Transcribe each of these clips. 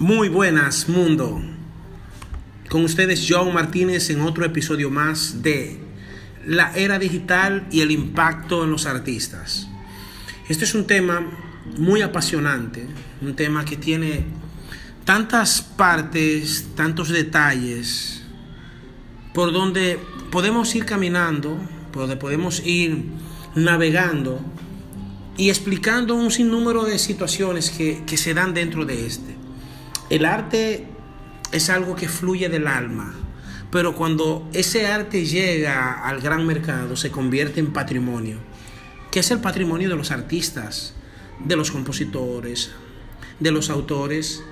Muy buenas, mundo. Con ustedes John Martínez en otro episodio más de la era digital y el impacto en los artistas. Este es un tema muy apasionante, un tema que tiene tantas partes, tantos detalles, por donde podemos ir caminando, por donde podemos ir navegando y explicando un sinnúmero de situaciones que, que se dan dentro de este. El arte es algo que fluye del alma, pero cuando ese arte llega al gran mercado se convierte en patrimonio, que es el patrimonio de los artistas, de los compositores, de los autores,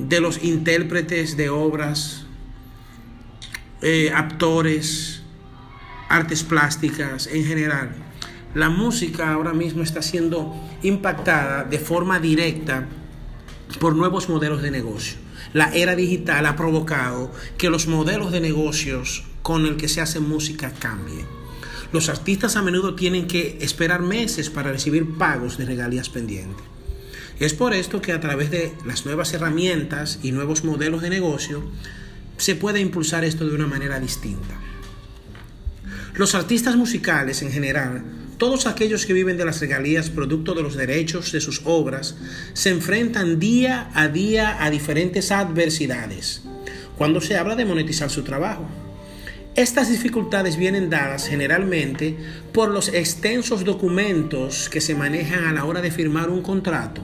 de los intérpretes de obras, eh, actores, artes plásticas en general. La música ahora mismo está siendo impactada de forma directa por nuevos modelos de negocio. La era digital ha provocado que los modelos de negocios con el que se hace música cambien. Los artistas a menudo tienen que esperar meses para recibir pagos de regalías pendientes. Es por esto que a través de las nuevas herramientas y nuevos modelos de negocio se puede impulsar esto de una manera distinta. Los artistas musicales en general todos aquellos que viven de las regalías producto de los derechos de sus obras se enfrentan día a día a diferentes adversidades cuando se habla de monetizar su trabajo. Estas dificultades vienen dadas generalmente por los extensos documentos que se manejan a la hora de firmar un contrato,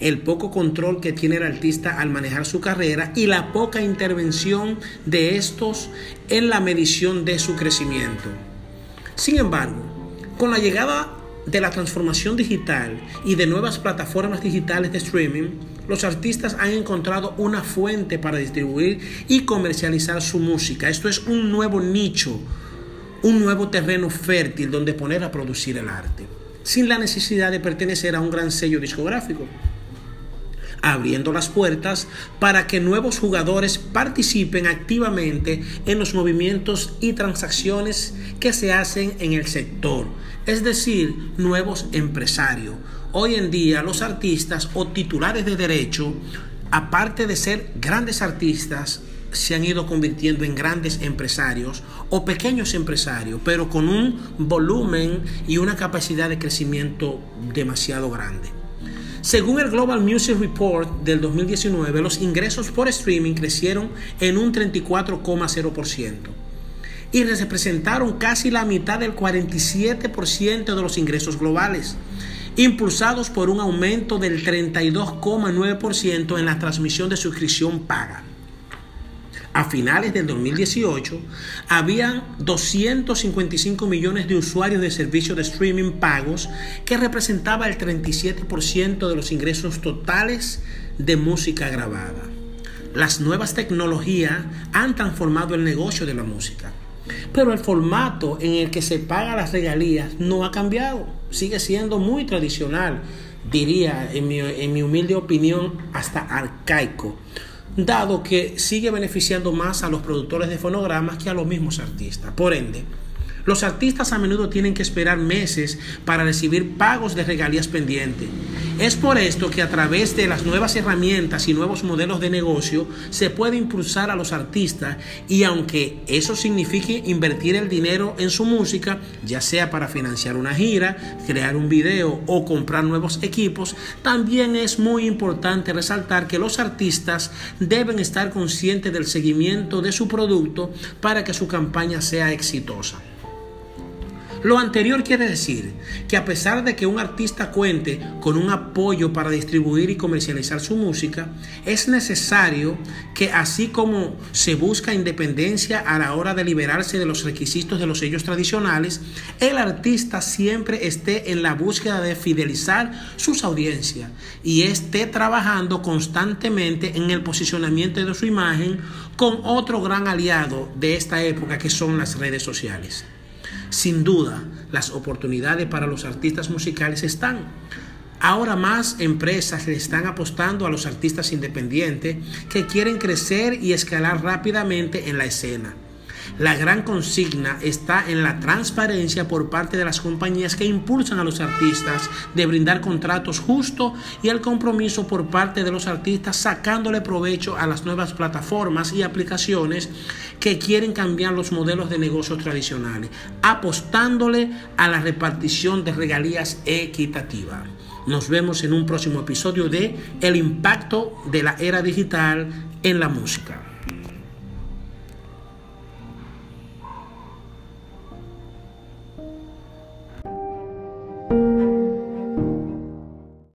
el poco control que tiene el artista al manejar su carrera y la poca intervención de estos en la medición de su crecimiento. Sin embargo, con la llegada de la transformación digital y de nuevas plataformas digitales de streaming, los artistas han encontrado una fuente para distribuir y comercializar su música. Esto es un nuevo nicho, un nuevo terreno fértil donde poner a producir el arte, sin la necesidad de pertenecer a un gran sello discográfico abriendo las puertas para que nuevos jugadores participen activamente en los movimientos y transacciones que se hacen en el sector, es decir, nuevos empresarios. Hoy en día los artistas o titulares de derecho, aparte de ser grandes artistas, se han ido convirtiendo en grandes empresarios o pequeños empresarios, pero con un volumen y una capacidad de crecimiento demasiado grande. Según el Global Music Report del 2019, los ingresos por streaming crecieron en un 34,0% y representaron casi la mitad del 47% de los ingresos globales, impulsados por un aumento del 32,9% en la transmisión de suscripción paga a finales del 2018, habían 255 millones de usuarios de servicios de streaming pagos, que representaba el 37% de los ingresos totales de música grabada. Las nuevas tecnologías han transformado el negocio de la música, pero el formato en el que se paga las regalías no ha cambiado, sigue siendo muy tradicional, diría en mi, en mi humilde opinión hasta arcaico dado que sigue beneficiando más a los productores de fonogramas que a los mismos artistas. Por ende, los artistas a menudo tienen que esperar meses para recibir pagos de regalías pendientes. Es por esto que a través de las nuevas herramientas y nuevos modelos de negocio se puede impulsar a los artistas y aunque eso signifique invertir el dinero en su música, ya sea para financiar una gira, crear un video o comprar nuevos equipos, también es muy importante resaltar que los artistas deben estar conscientes del seguimiento de su producto para que su campaña sea exitosa. Lo anterior quiere decir que a pesar de que un artista cuente con un apoyo para distribuir y comercializar su música, es necesario que así como se busca independencia a la hora de liberarse de los requisitos de los sellos tradicionales, el artista siempre esté en la búsqueda de fidelizar sus audiencias y esté trabajando constantemente en el posicionamiento de su imagen con otro gran aliado de esta época que son las redes sociales. Sin duda, las oportunidades para los artistas musicales están. Ahora más empresas le están apostando a los artistas independientes que quieren crecer y escalar rápidamente en la escena. La gran consigna está en la transparencia por parte de las compañías que impulsan a los artistas de brindar contratos justos y el compromiso por parte de los artistas sacándole provecho a las nuevas plataformas y aplicaciones que quieren cambiar los modelos de negocios tradicionales, apostándole a la repartición de regalías equitativa. Nos vemos en un próximo episodio de El impacto de la era digital en la música.